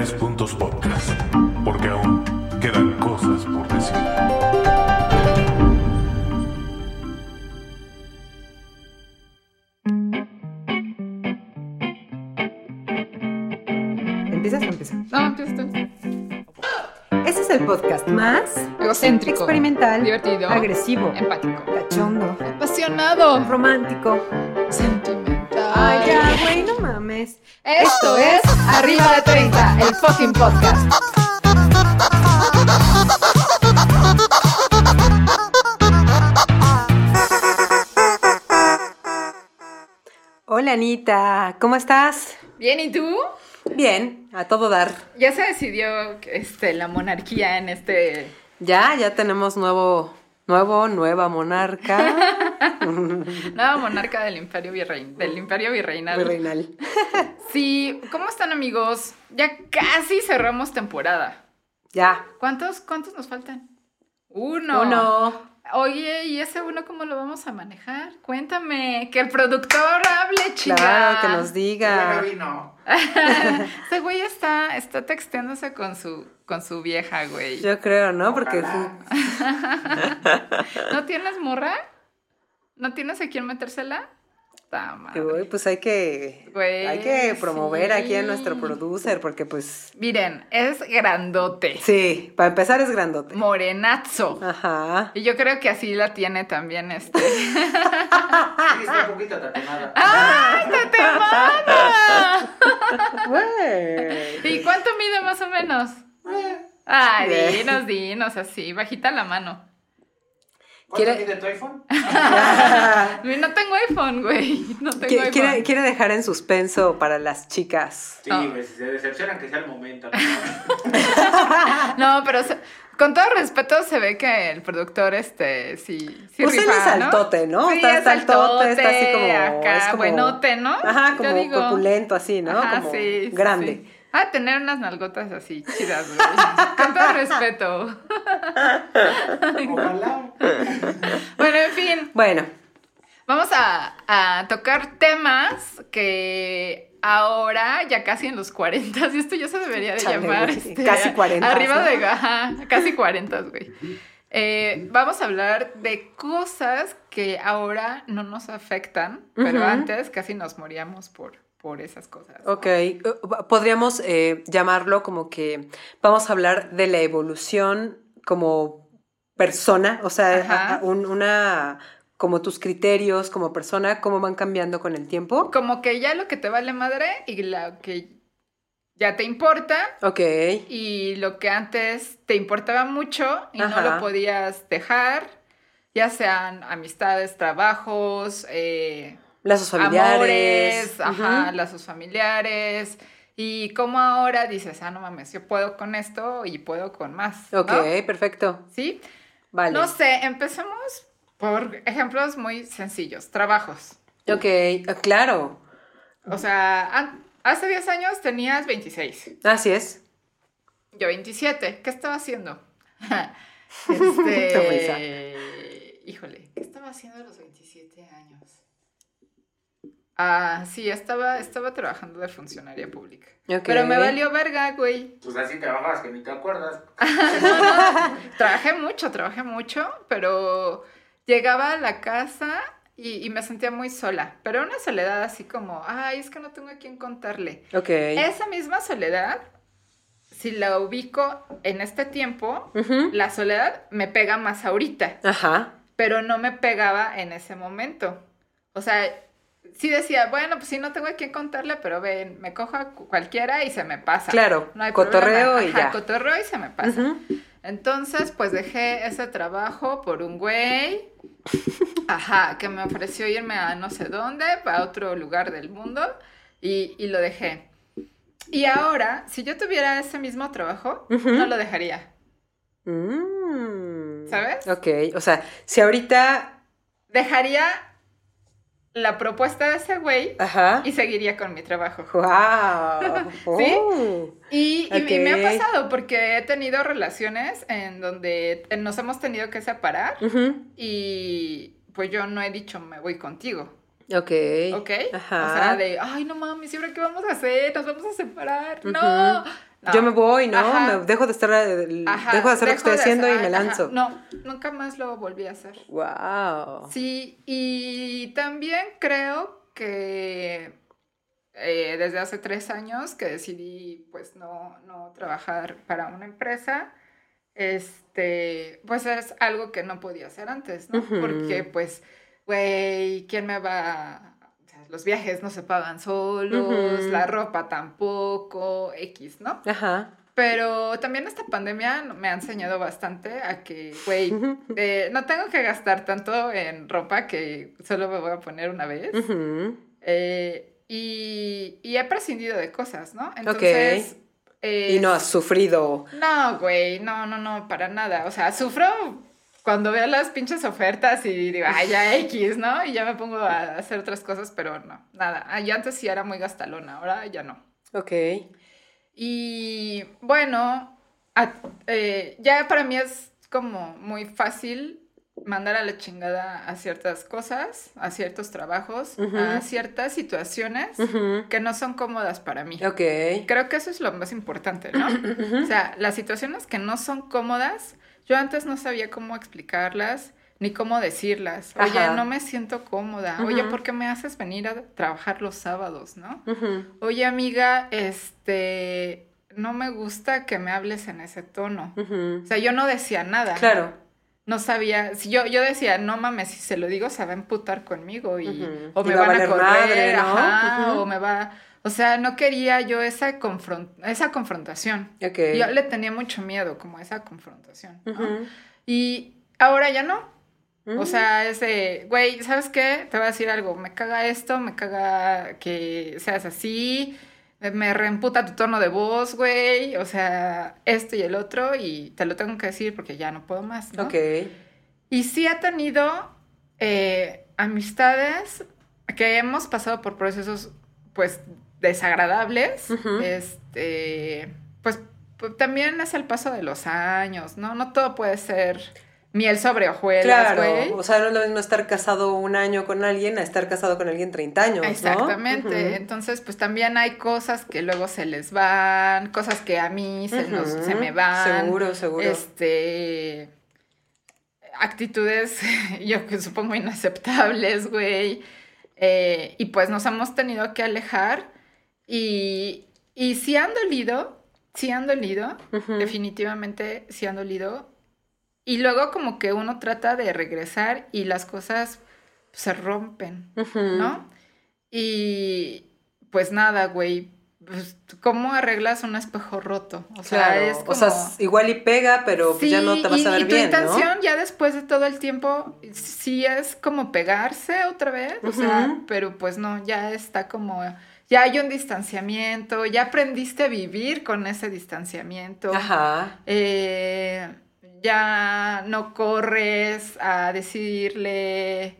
Tres Puntos Podcast, porque aún quedan cosas por decir. ¿Empiezas o empieza? No, empieza tú. Este es el podcast más Egocéntrico. experimental, Divertido. agresivo, Empático. cachondo, Apasionado. romántico. Sentimental. Ay, ya, güey, no mames. Esto es Arriba de 30, el fucking podcast. Hola, Anita, ¿cómo estás? Bien, ¿y tú? Bien, a todo dar. Ya se decidió este, la monarquía en este... Ya, ya tenemos nuevo, nuevo, nueva monarca. Nueva monarca del imperio, virrein, del imperio virreinal. Virreinal. Sí, ¿cómo están amigos? Ya casi cerramos temporada. Ya. ¿Cuántos, cuántos nos faltan? Uno. Uno. Oye, ¿y ese uno cómo lo vamos a manejar? Cuéntame, que el productor hable, chica. Claro, que nos diga. Ese güey está, está texteándose con su, con su vieja, güey. Yo creo, ¿no? Porque ¿No tienes morra? ¿No tienes a quién metérsela? Güey, pues hay que, Güey, hay que promover aquí a nuestro producer, porque pues, Miren, es grandote. sí, para empezar es grandote. Morenazo. Ajá. Y yo creo que así la tiene también este. Sí, está un poquito tatemada. ¡Ay, tatemada! Güey. ¿Y cuánto mide más o menos? Eh, Ay, dinos, dinos, así, bajita la mano. ¿Cuánto ¿Quiere- mide tu iPhone? No tengo iPhone, güey. No tengo Qui- iPhone. Quiere, quiere dejar en suspenso para las chicas. Sí, Ah. güey, si se decepcionan que sea el momento. ¿no? No, pero se- con todo respeto se ve que el productor, este, sí, sí Pues él es altote, ¿no? Sí, Está- es está altote, está así como- acá, es como- buenote, ¿no? Ajá, como digo. corpulento así, ¿no? Ajá, como sí, sí, grande. sí. Ah, tener unas nalgotas así, chidas, güey. Con todo respeto. Ojalá. Bueno, en fin, Bueno, vamos a, a tocar temas que ahora, ya casi en los 40, y esto ya se debería de Chale, llamar. este, casi 40, Arriba ¿no? de, ajá, casi 40, güey. Eh, vamos a hablar de cosas que ahora no nos afectan, pero antes casi nos moríamos por, por esas cosas. ok. Uh, Podríamos eh, llamarlo como que vamos a hablar de la evolución como persona, o sea, Ajá. a- a- un- una como tus criterios como persona, cómo van cambiando con el tiempo. Como que ya lo que te vale madre y lo que ya te importa Ok. y lo que antes te importaba mucho y Ajá. no lo podías dejar, ya sean amistades, trabajos, eh, Lazos familiares. amores, ajá, Ujú. lazos familiares. Y como ahora dices, ah, no mames, yo puedo con esto y puedo con más. ¿no? Ok, perfecto. ¿Sí? Vale. No sé, empecemos por ejemplos muy sencillos. Trabajos. Ok, ah, claro. O sea, hace 10 años tenías 26. Así es. Yo 27. ¿Qué estaba haciendo? Este... Híjole, ¿qué estaba haciendo a los 27 años? Ah, sí, estaba, estaba trabajando de funcionaria pública. Pero me valió verga, güey. Pues así trabajabas que ni te acuerdas. Trabajé mucho, trabajé mucho, pero llegaba a la casa y, y me sentía muy sola. Pero una soledad así como, ay, es que no tengo a quién contarle. Ok. Esa misma soledad, si la ubico en este tiempo, la soledad me pega más ahorita, Ajá. pero no me pegaba en ese momento. O sea, sí decía, bueno, pues sí, no tengo a quién contarle, pero ven, me cojo a cu- cualquiera y se me pasa. Claro, No hay cotorreo problema. y Ajá, ya. cotorreo y se me pasa. Entonces, pues dejé ese trabajo por un güey, ajá, que me ofreció irme a no sé dónde, a otro lugar del mundo, y, y lo dejé. Y ahora, si yo tuviera ese mismo trabajo, no lo dejaría. Mm. ¿Sabes? Ok, o sea, si ahorita... Dejaría la propuesta de ese güey Ajá. y seguiría con mi trabajo. ¡Wow! ¿Sí? Oh. Y, y- y me ha pasado porque he tenido relaciones en donde nos hemos tenido que separar y pues yo no he dicho me voy contigo. Ok. ¿Ok? Ajá. O sea, de, ay, no mames, ¿y ahora qué vamos a hacer? Nos vamos a separar. No. No. Yo me voy, ¿no? Ajá. Me dejo de estar, eh, Ajá, dejo de hacer lo que estoy haciendo y me ajá. lanzo. No, nunca más lo volví a hacer. Wow. Sí, y también creo que eh, desde hace tres años que decidí pues no, no trabajar para una empresa, este, pues es algo que no podía hacer antes, ¿no? Porque pues, güey, ¿quién me va? Los viajes no se pagan solos, la ropa tampoco, X, ¿no? Ajá. Pero también esta pandemia me ha enseñado bastante a que, güey, eh, no tengo que gastar tanto en ropa que solo me voy a poner una vez. Eh, y, y he prescindido de cosas, ¿no? Entonces... eh, Y no has sufrido. No, güey, no, no, no, para nada. O sea, sufro cuando veo las pinches ofertas y digo, ay, ya X, ¿no? Y ya me pongo a hacer otras cosas, pero no, nada. Ah, Yo antes sí era muy gastalona, ahora ya no. Ok. Y bueno, a- eh, ya para mí es como muy fácil mandar a la chingada a ciertas cosas, a ciertos trabajos, a ciertas situaciones Ujú. que no son cómodas para mí. Ok. Creo que eso es lo más importante, ¿no? O sea, las situaciones que no son cómodas, yo antes no sabía cómo explicarlas ni cómo decirlas. Oye, Ajá. no me siento cómoda. Oye. ¿por qué me haces venir a trabajar los sábados, no? Oye, amiga, este, no me gusta que me hables en ese tono. O sea, yo no decía nada. Claro. No sabía, si yo, yo decía, no mames, si se lo digo se va a emputar conmigo y o Y me va van a correr, madre, ¿no? ajá, o me va, o sea, no quería yo esa confron- esa confrontación. Ok. Yo le tenía mucho miedo como a esa confrontación. Y ahora ya no. Mm. O sea, es de, güey, ¿sabes qué? Te voy a decir algo, me caga esto, me caga que seas así, me reemputa tu tono de voz, güey, o sea, esto y el otro, y te lo tengo que decir porque ya no puedo más, ¿no? Ok. Y sí ha tenido eh, amistades que hemos pasado por procesos, pues, desagradables, este, pues, pues, también es el paso de los años, ¿no? No todo puede ser miel sobre hojuelas, Claro. O sea, no es lo mismo estar casado un año con alguien a estar casado con alguien 30 años. ¿no? Exactamente. Ujú. Entonces, pues también hay cosas que luego se les van, cosas que a mí se, nos- Ujú. se me van. Seguro, seguro. Este. Actitudes, yo supongo inaceptables, güey. Eh, y pues nos hemos tenido que alejar. Y, y sí han dolido, sí han dolido, Ujú. definitivamente sí han dolido. Y luego como que uno trata de regresar y las cosas se rompen. Ujú. ¿no? Y pues nada, güey. Pues, ¿Cómo arreglas un espejo roto? O sea, Claro. es como... O sea, igual y pega, pero pues ya no te vas y, a ver y tu bien, intención ¿no? ya después de todo el tiempo sí es como pegarse otra vez, o sea, pero pues no, ya está como, ya hay un distanciamiento, ya aprendiste a vivir con ese distanciamiento. Ajá. Eh, ya no corres a decirle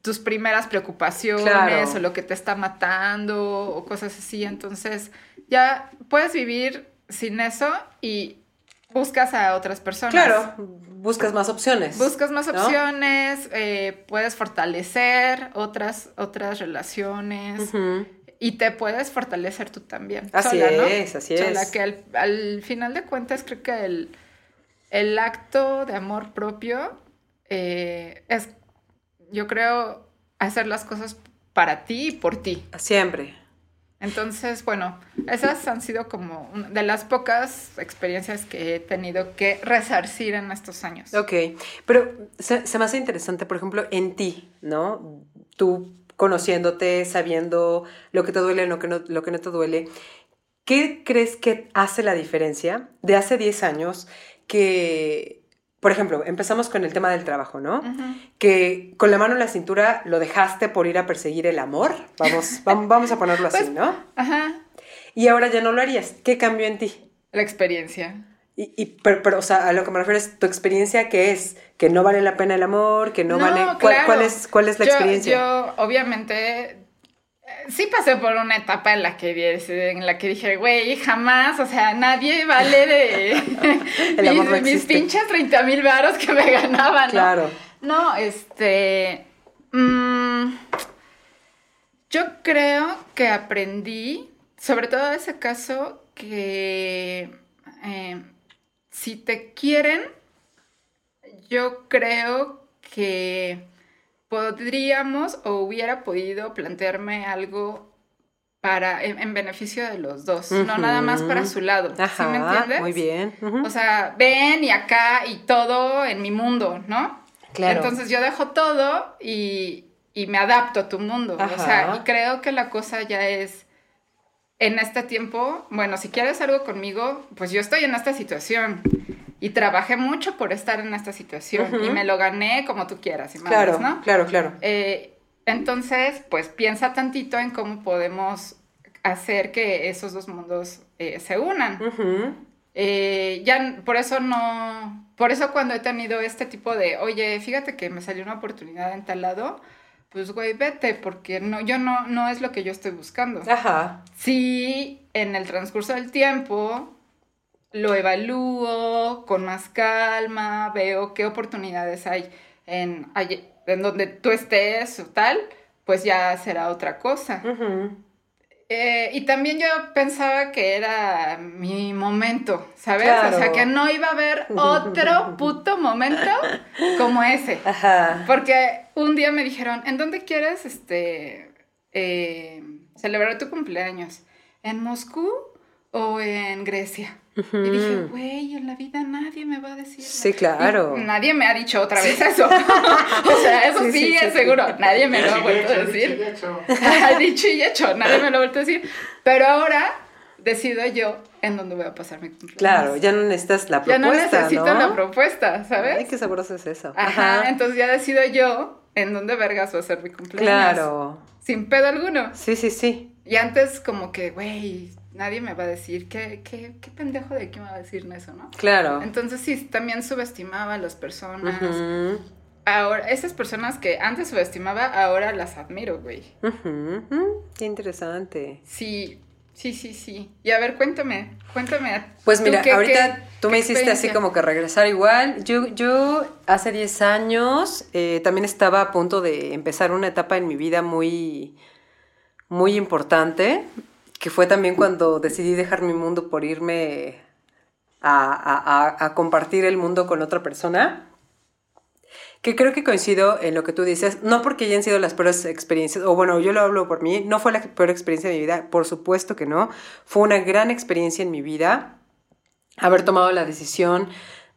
tus primeras preocupaciones Claro. o lo que te está matando o cosas así. Entonces, ya puedes vivir sin eso y buscas a otras personas. Claro. Buscas más opciones. Buscas más ¿no? opciones, eh, puedes fortalecer otras, otras relaciones. Y te puedes fortalecer tú también. Así sola, ¿no? es, así Sola, es. que al, al final de cuentas creo que el, el acto de amor propio eh, es, yo creo, hacer las cosas para ti y por ti. Siempre. Entonces, bueno, esas han sido como una de las pocas experiencias que he tenido que resarcir en estos años. Ok, pero se, se me hace interesante, por ejemplo, en ti, ¿no? Tú conociéndote, sabiendo lo que te duele, lo que no, lo que no te duele. ¿Qué crees que hace la diferencia de hace 10 años que, por ejemplo, empezamos con el tema del trabajo, ¿no? Que con la mano en la cintura lo dejaste por ir a perseguir el amor, vamos, vam- vamos a ponerlo así, Pues- ¿no? Ajá, Y ahora ya no lo harías. ¿Qué cambió en ti? la experiencia. Y, y- pero, pero, o sea, a lo que me refiero es tu experiencia, que es? Que no vale la pena el amor, que no, vale... ¿Cuál, claro. cuál es, ¿Cuál es la Yo- experiencia? Yo, obviamente, eh, sí pasé por una etapa en la que, en la que dije, güey, jamás, o sea, nadie vale de El amor no mis, mis existe. pinches 30 mil varos que me ganaban, ¿no? Claro. No, este... mm, Yo creo que aprendí, sobre todo en ese caso, que eh, si te quieren, yo creo que podríamos o hubiera podido plantearme algo para en, en beneficio de los dos, no nada más para su lado. Ajá, ¿Sí me entiendes? muy bien. O sea, ven y acá y todo en mi mundo, ¿no? Claro. Entonces yo dejo todo y, y me adapto a tu mundo. O sea, y creo que la cosa ya es, en este tiempo, bueno, si quieres algo conmigo, pues yo estoy en esta situación. Y trabajé mucho por estar en esta situación. Y me lo gané como tú quieras, y claro, mandas, ¿no? claro, claro. Eh, entonces, pues piensa tantito en cómo podemos hacer que esos dos mundos eh, se unan. Eh, ya por eso no, por eso cuando he tenido este tipo de, oye, fíjate que me salió una oportunidad en tal lado, pues güey, vete, porque no, yo no, no es lo que yo estoy buscando. Ajá. Sí, en el transcurso del tiempo lo evalúo con más calma, veo qué oportunidades hay en, donde tú estés o tal, pues ya será otra cosa. Ujú. Eh, y también yo pensaba que era mi momento, ¿sabes? Claro. O sea, que no iba a haber otro puto momento como ese. Ajá. Porque un día me dijeron, ¿en dónde quieres este, eh, celebrar tu cumpleaños? ¿En Moscú o en Grecia? Y dije, güey, en la vida nadie me va a decir. Sí, nada". claro. Y nadie me ha dicho otra vez eso. o sea, eso Sí, sí, sí, sí, es sí. seguro. Nadie me lo ha vuelto a decir. dicho y hecho. dicho y hecho, nadie me lo ha vuelto a decir. Pero ahora decido yo en dónde voy a pasar mi cumpleaños. Claro, ya no necesitas la Ya propuesta, no necesito ¿no? la propuesta, ¿sabes? Ay, qué sabroso es eso. Ajá, entonces ya decido yo en dónde vergas va a ser mi cumpleaños. Claro. Sin pedo alguno. Sí, sí, sí. Y antes como que, güey, nadie me va a decir, ¿qué, qué, qué pendejo de qué me va a decir eso, no? Claro. Entonces sí, también subestimaba a las personas. Ahora, esas personas que antes subestimaba, ahora las admiro, güey. Qué interesante. Sí, sí, sí, sí. Y a ver, cuéntame, cuéntame. Pues ¿tú mira, qué- ahorita qué- tú me hiciste así como que regresar igual. Yo, yo hace 10 años eh, también estaba a punto de empezar una etapa en mi vida muy, muy importante, que fue también cuando decidí dejar mi mundo por irme a, compartir el mundo con otra persona. Que creo que coincido en lo que tú dices, no porque hayan sido las peores experiencias, o bueno, yo lo hablo por mí, no fue la peor experiencia de mi vida, por supuesto que no, fue una gran experiencia en mi vida haber tomado la decisión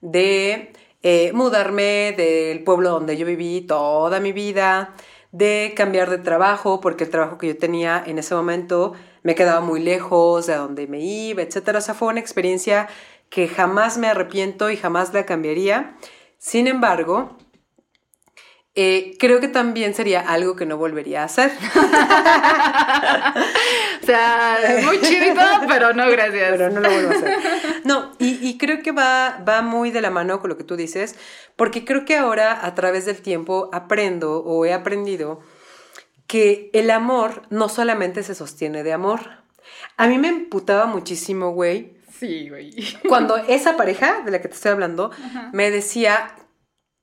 de eh, mudarme del pueblo donde yo viví toda mi vida, de cambiar de trabajo, porque el trabajo que yo tenía en ese momento me quedaba muy lejos de donde me iba, etcétera. O sea, fue una experiencia que jamás me arrepiento y jamás la cambiaría. Sin embargo, eh, creo que también sería algo que no volvería a hacer. O sea, muy chidito, pero no, gracias. Pero no lo vuelvo a hacer. No, y, y creo que va, va muy de la mano con lo que tú dices, porque creo que ahora a través del tiempo aprendo o he aprendido que el amor no solamente se sostiene de amor. A mí me emputaba muchísimo, güey, Sí, güey. cuando esa pareja de la que te estoy hablando me decía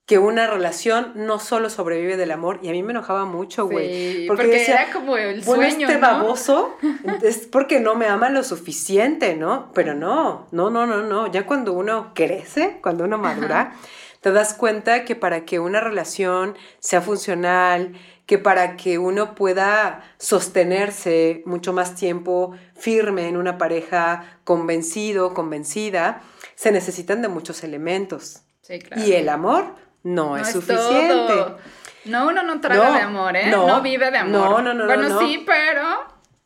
que una relación no solo sobrevive del amor, y a mí me enojaba mucho, güey. Sí, porque, porque, decía, era como el bueno, sueño, este ¿no? baboso es porque no me ama lo suficiente, ¿no? Pero no, no, no, no, no. Ya cuando uno crece, cuando uno madura, te das cuenta que para que una relación sea funcional, que para que uno pueda sostenerse mucho más tiempo firme en una pareja convencido, convencida, se necesitan de muchos elementos. Sí, claro. Y el amor no, No es es suficiente. todo. No, uno no traga No, de amor, ¿eh? no, No, vive de amor. no, no, no, Bueno, no, no. sí, pero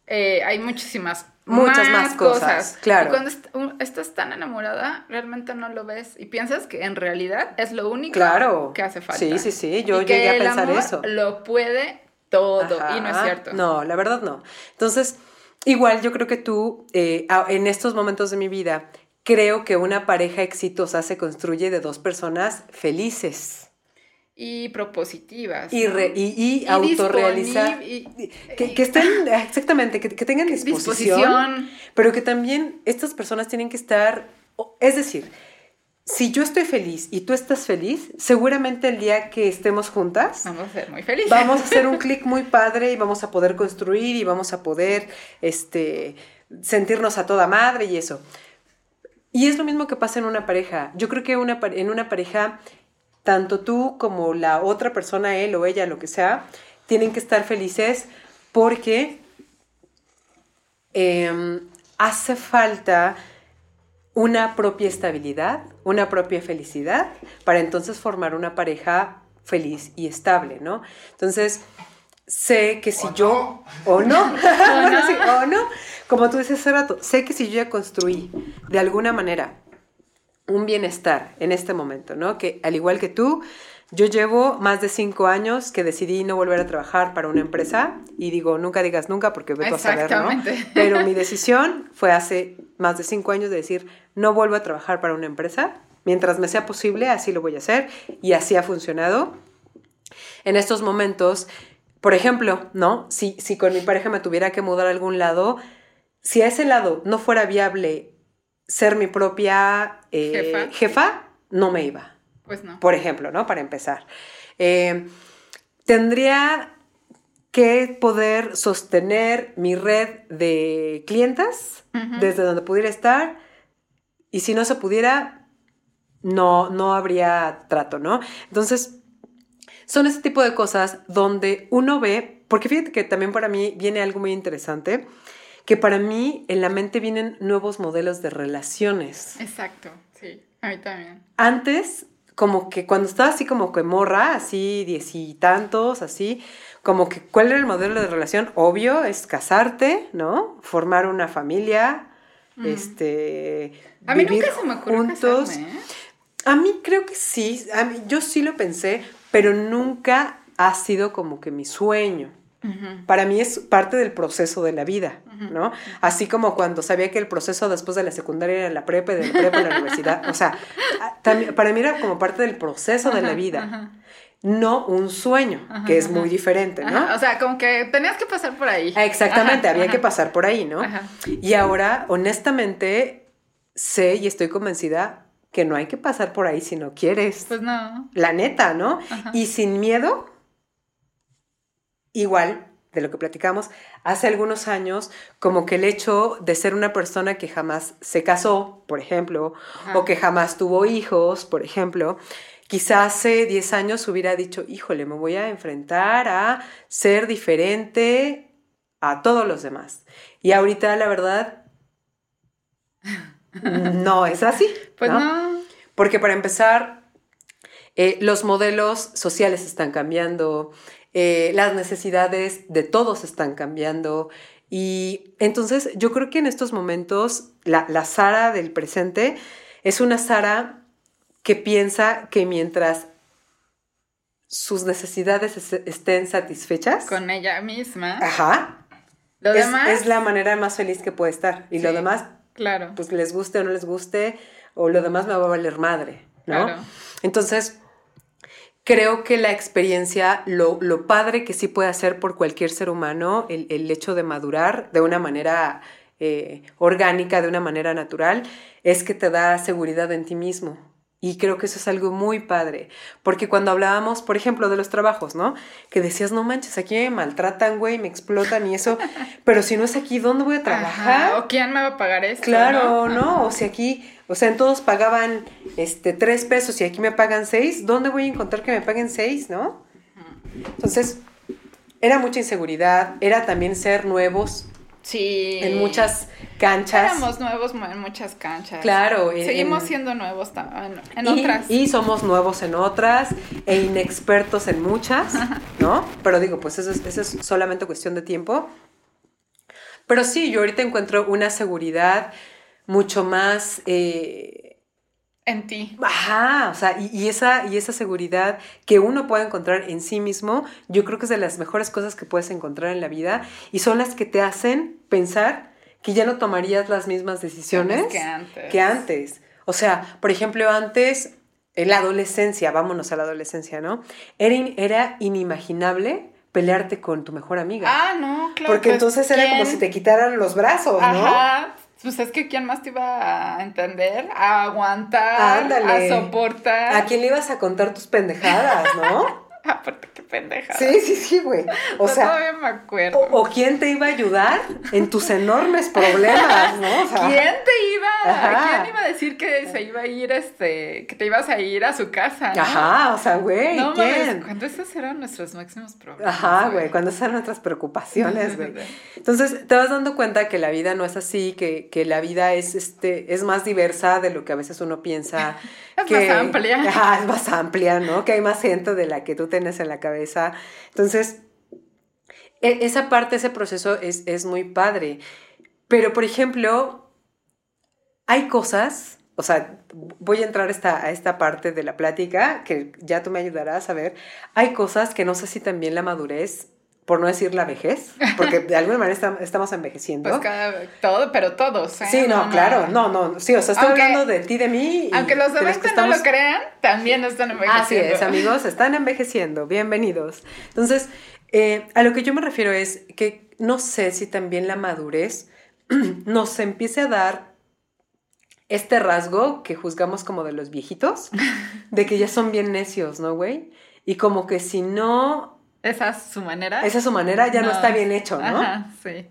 eh, hay muchísimas Muchas más cosas, claro. Y cuando est- estás tan enamorada, realmente no lo ves y piensas que en realidad es lo único Claro. que hace falta. Sí, sí, sí, yo Y que llegué a el pensar amor eso. Lo puede todo y no es cierto. No, la verdad no. Entonces, igual yo creo que tú, eh, en estos momentos de mi vida, creo que una pareja exitosa se construye de dos personas felices Y propositivas. y, re- y, y Y autorealizar. disponible- y- Que, que estén, exactamente, que, que tengan disposición, disposición. pero que también estas personas tienen que estar, es decir, si yo estoy feliz y tú estás feliz, seguramente el día que estemos juntas, Vamos a ser muy felices. vamos a hacer un clic muy padre y vamos a poder construir y vamos a poder este, sentirnos a toda madre y eso. Y es lo mismo que pasa en una pareja. Yo creo que una, en una pareja, tanto tú como la otra persona, él o ella, lo que sea, tienen que estar felices porque em, hace falta una propia estabilidad, una propia felicidad, para entonces formar una pareja feliz y estable, ¿no? Entonces, sé que si ¿O yo, o no, sí, o no, como tú dices hace rato, sé que si yo ya construí de alguna manera un bienestar en este momento, ¿no? Que al igual que tú, yo llevo más de cinco años que decidí no volver a trabajar para una empresa y digo, nunca digas nunca porque vete a saber, ¿no? Pero mi decisión fue hace más de cinco años de decir, no vuelvo a trabajar para una empresa, mientras me sea posible, así lo voy a hacer y así ha funcionado. En estos momentos, por ejemplo, ¿no? Si, si con mi pareja me tuviera que mudar a algún lado, si a ese lado no fuera viable ser mi propia eh, Jefa. jefa, no me iba Pues no. por ejemplo, ¿no? Para empezar. Eh, tendría que poder sostener mi red de clientas desde donde pudiera estar y si no se pudiera, no, no habría trato, ¿no? Entonces, son ese tipo de cosas donde uno ve, porque fíjate que también para mí viene algo muy interesante, que para mí en la mente vienen nuevos modelos de relaciones Exacto, sí. A mí también. antes, como que cuando estaba así como que morra, así diez y tantos, así, como que cuál era el modelo de relación, obvio, es casarte, ¿no? Formar una familia, este, A mí vivir nunca se me ocurrió juntos. casarme, ¿eh? A mí creo que sí, a mí- yo sí lo pensé, pero nunca ha sido como que mi sueño. Para mí es parte del proceso de la vida. ¿no? Así como cuando sabía que el proceso después de la secundaria era la prepa y de la prepa a la universidad. O sea, también, para mí era como parte del proceso de la vida, no un sueño, que es muy diferente, ¿no? O sea, como que tenías que pasar por ahí. Ah, Exactamente, había que pasar por ahí, ¿no? Y ahora, honestamente, sé y estoy convencida que no hay que pasar por ahí si no quieres. Pues no. La neta, ¿no? Y sin miedo, igual de lo que platicamos, hace algunos años, como que el hecho de ser una persona que jamás se casó, por ejemplo, Ajá. o que jamás tuvo hijos, por ejemplo, quizá hace 10 años hubiera dicho, híjole, me voy a enfrentar a ser diferente a todos los demás. Y ahorita, la verdad, no es así. Pues ¿no? no. Porque para empezar, eh, los modelos sociales están cambiando, eh, las necesidades de todos están cambiando. Y entonces yo creo que en estos momentos la, la Sara del presente es una Sara que piensa que mientras sus necesidades es- estén satisfechas, Con ella misma. ajá, Lo es, demás. es la manera más feliz que puede estar. Y lo demás, Claro. pues les guste o no les guste, o lo demás me va a valer madre, ¿no? Claro. Entonces, creo que la experiencia, lo, lo padre que sí puede hacer por cualquier ser humano, el, el hecho de madurar de una manera eh, orgánica, de una manera natural, es que te da seguridad en ti mismo. Y creo que eso es algo muy padre. Porque cuando hablábamos, por ejemplo, de los trabajos, ¿no? Que decías, no manches, aquí me maltratan, güey, me explotan y eso. Pero si no es aquí, ¿dónde voy a trabajar? Ajá, ¿O quién me va a pagar esto? Claro, ¿no? Ajá. O sea, aquí, o sea, en todos pagaban este tres pesos y aquí me pagan seis, ¿dónde voy a encontrar que me paguen seis, no? Entonces, era mucha inseguridad, era también ser nuevos Sí. en muchas canchas. Éramos nuevos en muchas canchas. Claro, en- Seguimos en- siendo nuevos en, en y, otras. y somos nuevos en otras e inexpertos en muchas, ¿no? Pero digo, pues eso es, eso es solamente cuestión de tiempo. Pero sí, yo ahorita encuentro una seguridad mucho más... eh, En ti. Ajá, o sea, y, y esa, y esa seguridad que uno puede encontrar en sí mismo, yo creo que es de las mejores cosas que puedes encontrar en la vida y son las que te hacen pensar que ya no tomarías las mismas decisiones Que antes. que antes. O sea, por ejemplo, antes, en la adolescencia, vámonos a la adolescencia, ¿no? Era, in- era inimaginable pelearte con tu mejor amiga. Ah, no, claro. porque pues, entonces era como si te quitaran los brazos, ¿no? Ajá. Pues es que ¿quién más te iba a entender? A aguantar, Ándale. a soportar. ¿A quién le ibas a contar tus pendejadas, no? Aparte, qué pendeja. Sí, sí, sí, güey. O sea, todavía me acuerdo. o, o quién te iba a ayudar en tus enormes problemas, ¿no? O sea, ¿Quién te iba? Ajá. ¿Quién iba a decir que se iba a ir, este, que te ibas a ir a su casa? ¿no? Ajá, o sea, güey, No mames, ¿quién? cuando esos eran nuestros máximos problemas. Ajá, güey, cuando esas eran nuestras preocupaciones, güey. Entonces, te vas dando cuenta que la vida no es así, que, que la vida es, este, es más diversa de lo que a veces uno piensa. Es que, más amplia. Ajá, es más amplia, ¿no? Que hay más gente de la que tú tienes en la cabeza. Entonces, e- esa parte, ese proceso es, es muy padre. Pero, por ejemplo, hay cosas, o sea, voy a entrar esta, a esta parte de la plática, que ya tú me ayudarás a ver, hay cosas que no sé si también la madurez, por no decir la vejez, porque de alguna manera estam- estamos envejeciendo. Pues cada, todo, pero todos. ¿eh? Sí, no, claro, no, no, sí, o sea, estoy Aunque- hablando de ti, de mí. y Aunque los de demás que no lo crean, también están envejeciendo. Así es, amigos, están envejeciendo, bienvenidos. Entonces, eh, a lo que yo me refiero es que no sé si también la madurez nos empiece a dar este rasgo que juzgamos como de los viejitos, de que ya son bien necios, ¿no, güey? Y como que si no, Esa es su manera. esa es su manera, ya no, está bien hecho, ¿no? Ajá, sí.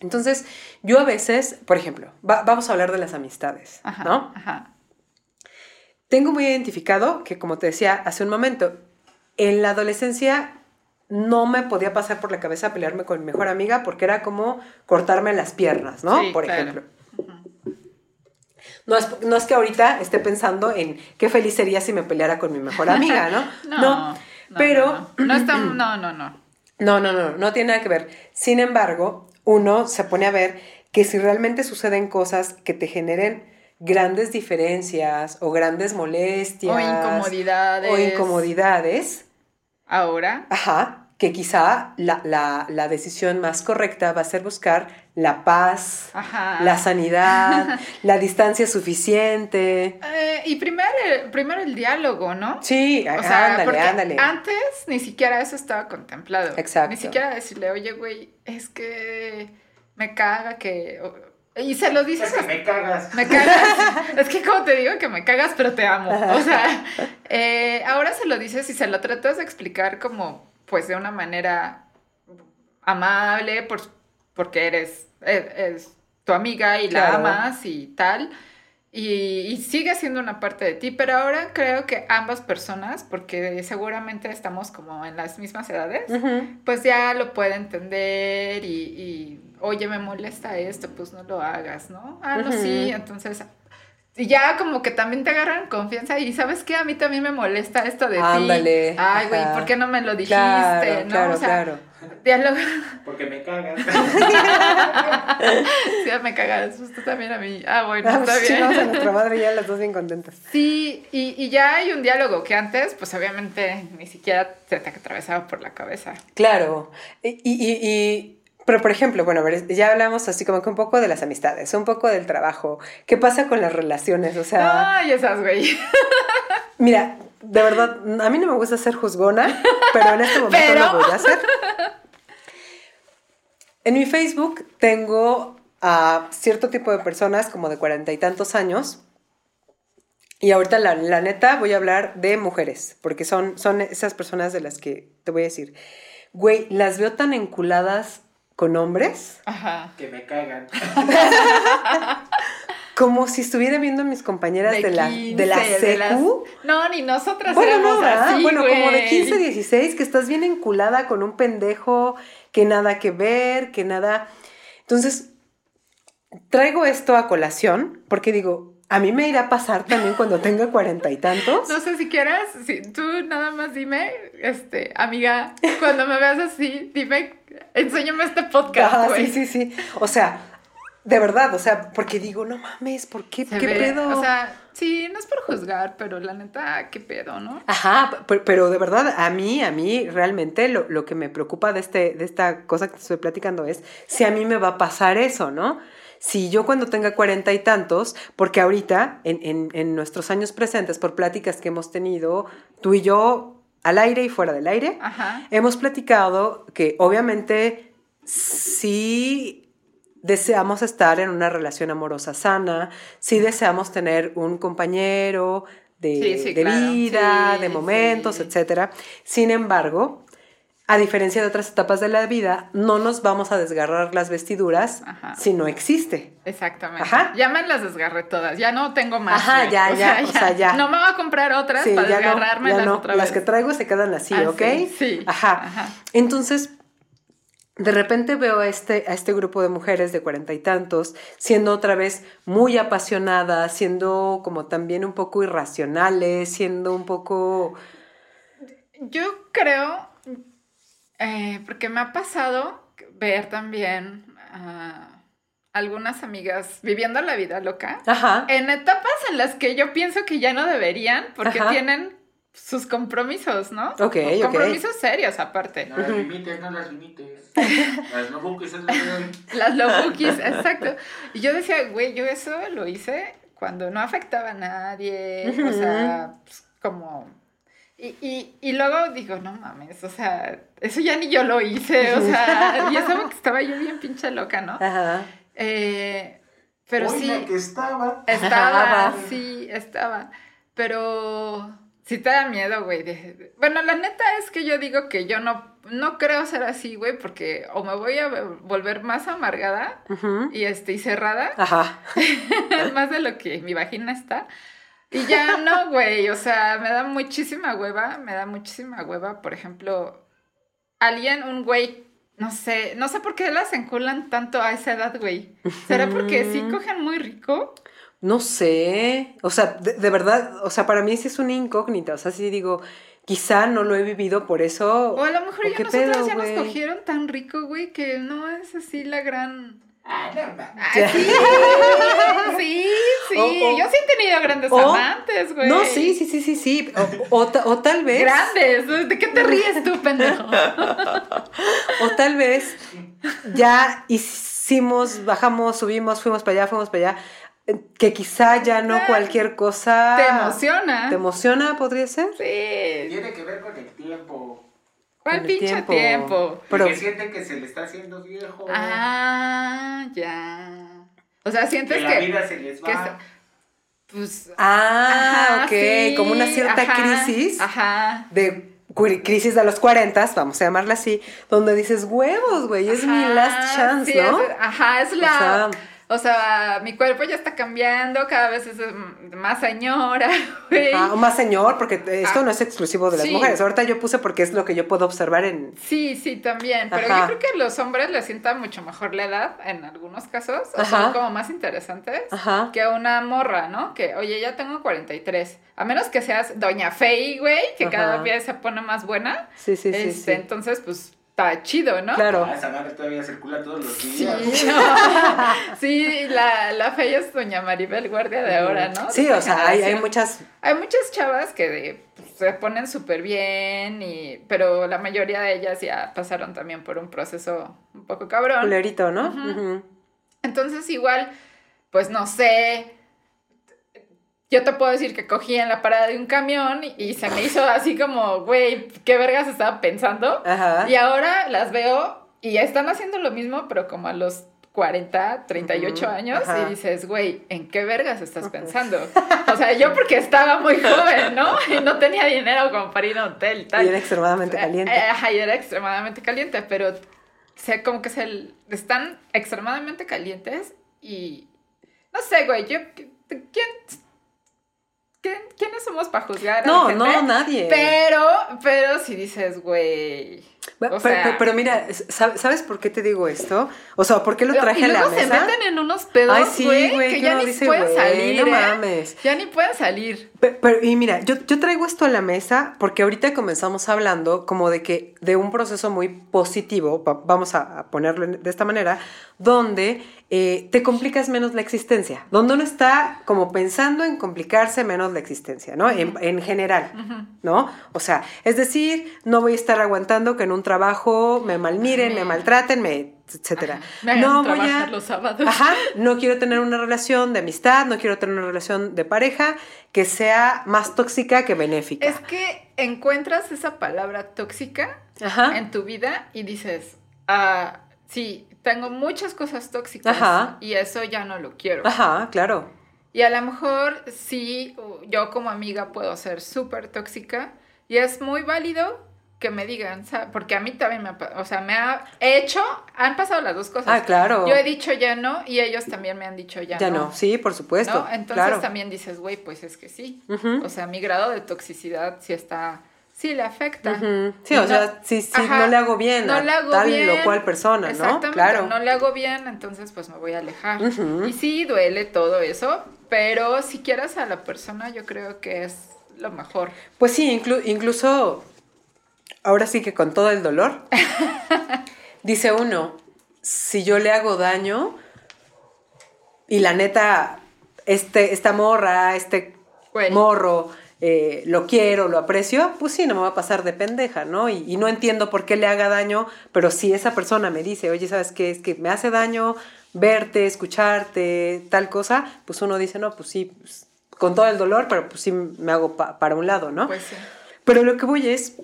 Entonces, yo a veces, por ejemplo, va- vamos a hablar de las amistades, Ajá, ¿no? ajá. Tengo muy identificado que, como te decía hace un momento, en la adolescencia no me podía pasar por la cabeza pelearme con mi mejor amiga porque era como cortarme las piernas, ¿no? Sí, por claro. ejemplo. No es, no es que ahorita esté pensando en qué feliz sería si me peleara con mi mejor amiga, ¿no? No, no, pero No, no, no está- no, no, no. no, no, no, no tiene nada que ver. Sin embargo, uno se pone a ver que si realmente suceden cosas que te generen grandes diferencias o grandes molestias O incomodidades. o incomodidades, Ahora. ajá, que quizá la, la- la decisión más correcta va a ser buscar la paz, Ajá. la sanidad, la distancia suficiente. Eh, y primero, primero el diálogo, ¿no? Sí, O sea, ándale, ándale. antes ni siquiera eso estaba contemplado. Exacto. Ni siquiera decirle, oye, güey, es que me caga que... Y se lo dices Es que me cagas. Me cagas. es que como te digo que me cagas, pero te amo. O sea, eh, ahora se lo dices y se lo tratas de explicar como, pues, de una manera amable, por, porque eres, es, es tu amiga y Claro. la amas y tal. Y, y sigue siendo una parte de ti, pero ahora creo que ambas personas, porque seguramente estamos como en las mismas edades, pues ya lo puede entender y, y, oye, me molesta esto, pues no lo hagas, ¿no? Ah, no, sí, entonces, y ya como que también te agarran confianza y ¿sabes qué? A mí también me molesta esto de Ándale, ti. Ay, güey. ¿por qué no me lo dijiste? Claro, ¿no? claro, o sea, claro. diálogo. Porque me cagas. sí, me cagas, pues tú también a mí. Ah, bueno, Ah, está pues, chingamos a bien. nuestra madre ya las dos bien contentas. Sí, y, y ya hay un diálogo que antes, pues obviamente ni siquiera se te atravesaba por la cabeza. Claro. Y- y- pero por ejemplo, bueno, a ver, ya hablamos así como que un poco de las amistades, un poco del trabajo. ¿Qué pasa con las relaciones? O sea, Ay, esas, güey. mira, de verdad, a mí no me gusta ser juzgona, pero en este momento Pero- lo voy a hacer. En mi Facebook tengo a cierto tipo de personas como de cuarenta y tantos años. Y ahorita la, la neta voy a hablar de mujeres, porque son, son esas personas de las que te voy a decir, güey, las veo tan enculadas con hombres Ajá. Que me cagan. como si estuviera viendo a mis compañeras de, la, de la 15, de las- secu. No, ni nosotras Bueno, éramos no, ¿verdad? así, bueno, como de güey. 15, 16, que estás bien enculada con un pendejo, que nada que ver, que nada. Entonces, traigo esto a colación, porque digo, a mí me irá a pasar también cuando tenga cuarenta y tantos. No sé si quieras, si tú nada más dime, este, amiga, cuando me veas así, dime, enséñame este podcast, güey. sí, sí, sí. O sea, de verdad, o sea, porque digo, no mames, ¿por qué? Se ¿Qué ve, pedo? O sea, sí, no es por juzgar, pero la neta, qué pedo, ¿no? Ajá, pero, pero de verdad, a mí, a mí realmente lo, lo que me preocupa de, este, de esta cosa que te estoy platicando es si a mí me va a pasar eso, ¿no? Si yo cuando tenga cuarenta y tantos, porque ahorita, en, en, en nuestros años presentes, por pláticas que hemos tenido, tú y yo, al aire y fuera del aire, Ajá. hemos platicado que obviamente sí deseamos estar en una relación amorosa sana, sí deseamos tener un compañero de, Sí, sí, de claro. vida, de momentos, etcétera. Sin embargo, a diferencia de otras etapas de la vida, no nos vamos a desgarrar las vestiduras Ajá. si no existe. Exactamente. Ajá. Ya me las desgarré todas. Ya no tengo más. Ajá, ya, ya, o sea, ya. No me voy a comprar otras Sí, para ya no, desgarrarme ya las no. otra Las vez. que traigo se quedan así, Ah, ¿ok? sí, sí. Ajá. Ajá. Entonces, de repente veo a este, a este grupo de mujeres de cuarenta y tantos siendo otra vez muy apasionadas, siendo como también un poco irracionales, siendo un poco... Yo creo, eh, porque me ha pasado ver también a algunas amigas viviendo la vida loca Ajá. en etapas en las que yo pienso que ya no deberían porque Ajá. tienen sus compromisos, ¿no? Ok, ok. Compromisos serios aparte. No las limites, no las limites. Las no busques es. Las lobukis, exacto. Y yo decía, güey, yo eso lo hice cuando no afectaba a nadie, o sea, pues, como... Y, y, y luego digo, no mames, o sea, eso ya ni yo lo hice, o sea, y eso que estaba yo bien pinche loca, ¿no? Ajá. Eh, pero Hoy sí, la que estaba. estaba, Ajá. sí, estaba, pero sí te da miedo, güey. de- Bueno, la neta es que yo digo que yo no, no creo ser así, güey, porque o me voy a volver más amargada y este y cerrada Ajá. más de lo que mi vagina está y ya no güey o sea me da muchísima hueva me da muchísima hueva por ejemplo alguien un güey no sé no sé por qué las enculan tanto a esa edad güey. Será porque sí cogen muy rico No sé, o sea, de, de verdad, o sea, para mí sí es una incógnita, o sea, sí digo, quizá no lo he vivido por eso. o a lo mejor ¿o ya nosotros ya nos cogieron tan rico güey que no es así la gran Ah, no, no. Ah, sí, sí, sí. O- o- Yo sí he tenido grandes o- amantes, güey. No, sí, sí, sí, sí, sí. O, o ta- o tal vez. Grandes. ¿De qué te ríes tú, pendejo? O tal vez ya hicimos, bajamos, subimos, fuimos para allá, fuimos para allá. eh, Que quizá ya no cualquier cosa. ¿Te emociona? ¿Te emociona, podría ser? Sí. Tiene que ver con el tiempo. ¿Cuál pinche tiempo? tiempo. Pero... Pero- Que siente que se le está haciendo viejo. Ah, ya. O sea, que sientes la que. vida se les que va. está- pues. Ah, ajá, ok. sí, Como una cierta ajá, crisis. Ajá. de cri- crisis de los 40, vamos a llamarla así, donde dices huevos, güey, es mi last chance, sí, ¿no? es- ajá, es la. sea- O sea, mi cuerpo ya está cambiando, cada vez es mm, más señora, güey. Ah, o más señor, porque esto Ah, no es exclusivo de las sí. mujeres. Ahorita yo puse porque es lo que yo puedo observar en. Sí, sí, también. Pero Ajá. yo creo que a los hombres les sienta mucho mejor la edad en algunos casos. O Ajá. son como más interesantes Ajá. que una morra, ¿no? Que, oye, ya tengo 43. A menos que seas Doña Fey, güey, que cada día se pone más buena. Sí, sí, sí. este, sí. Entonces, pues, está chido, ¿no? Claro. Ah, esa madre todavía circula todos los Sí, días. no. sí la, la Fey es Doña Maribel Guardia de ahora, ¿no? Sí, De o sea, hay, hay muchas. Hay muchas chavas que de- pues, se ponen súper bien, y, pero la mayoría de ellas ya pasaron también por un proceso un poco cabrón. Culerito, ¿no? Entonces igual, pues no sé, yo te puedo decir que cogí en la parada de un camión y, se me hizo así como, güey, ¿qué vergas estaba pensando? Ajá. Y ahora las veo y están haciendo lo mismo, pero como a los 40, 38 Ujú, años ajá. y dices, güey, ¿en qué vergas estás pensando? O sea, yo porque estaba muy joven, ¿no? Y no tenía dinero como para ir a un hotel y tal. Y era extremadamente caliente. Eh, Ajá, y era extremadamente caliente, pero o sea, como que se están extremadamente calientes y no sé, güey, yo ¿quién quién- quiénes somos para juzgar a No, la no, gente? nadie. Pero pero si dices, güey, Pero, sea- mira, ¿sab- ¿sabes por qué te digo esto? O sea, ¿por qué lo traje y a la luego se mesa? meten en unos pedos, Ay, sí, güey, güey, que ya ni dice, pueden güey, salir, no ¿eh? mames. Ya ni pueden salir. Pe- Pero, y mira, yo, yo traigo esto a la mesa porque ahorita comenzamos hablando como de que de un proceso muy positivo, va- vamos a, ponerlo de esta manera, donde eh, te complicas menos la existencia, donde uno está como pensando en complicarse menos la existencia, ¿no? En, en general, ¿no? O sea, es decir, no voy a estar aguantando que en un trabajo me malmiren, me maltraten, me etcétera. Me No voy a los sábados. Ajá, no quiero tener una relación de amistad, no quiero tener una relación de pareja que sea más tóxica que benéfica. Es que encuentras esa palabra tóxica Ajá. en tu vida y dices, ah, sí, tengo muchas cosas tóxicas Ajá. y eso ya no lo quiero. Ajá, claro. Y a lo mejor sí, yo como amiga puedo ser súper tóxica y es muy válido que me digan, porque a mí también me ha, o sea, me ha hecho, han pasado las dos cosas. Ah, claro. Yo he dicho ya no y ellos también me han dicho ya, Ya no, sí, por supuesto. ¿no? Entonces claro. también dices, güey, pues es que sí. O sea, mi grado de toxicidad sí está, sí le afecta. Sí, o no- sea, sí, Ajá, no le hago bien no a le hago tal bien. o cual persona, ¿no? Claro. no le hago bien, entonces pues me voy a alejar. Y sí, duele todo eso, pero si quieres a la persona, yo creo que es lo mejor. Pues sí, inclu- incluso ahora sí que con todo el dolor, dice uno, si yo le hago daño y la neta, este, esta morra, este Güey. morro, eh, lo quiero, lo aprecio, pues sí, no me va a pasar de pendeja, ¿no? Y, y no entiendo por qué le haga daño, pero si esa persona me dice, oye, ¿sabes qué? Es que me hace daño verte, escucharte, tal cosa, pues uno dice, no, pues sí, pues, con todo el dolor, pero pues sí me hago pa- para un lado, ¿no? Pues sí. Pero lo que voy es,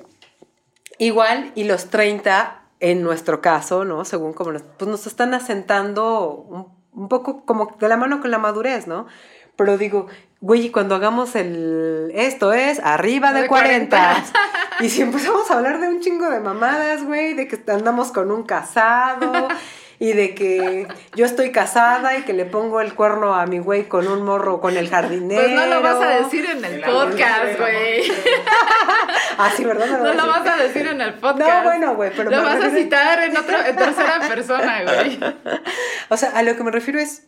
igual y los 30, en nuestro caso, ¿no? Según como nos, pues nos están asentando un, un poco como de la mano con la madurez, ¿no? Pero digo, güey, y cuando hagamos el... Esto es arriba de, De 40. 40. Y si empezamos a hablar de un chingo de mamadas, güey, de que andamos con un casado y de que yo estoy casada y que le pongo el cuerno a mi güey con un morro con el jardinero. Pues no lo vas a decir en el El podcast, güey. Ah, sí, ¿verdad? No lo vas a decir en el podcast. No, bueno, güey, pero Lo vas a citar en, otra, en tercera persona, güey. O sea, a lo que me refiero es.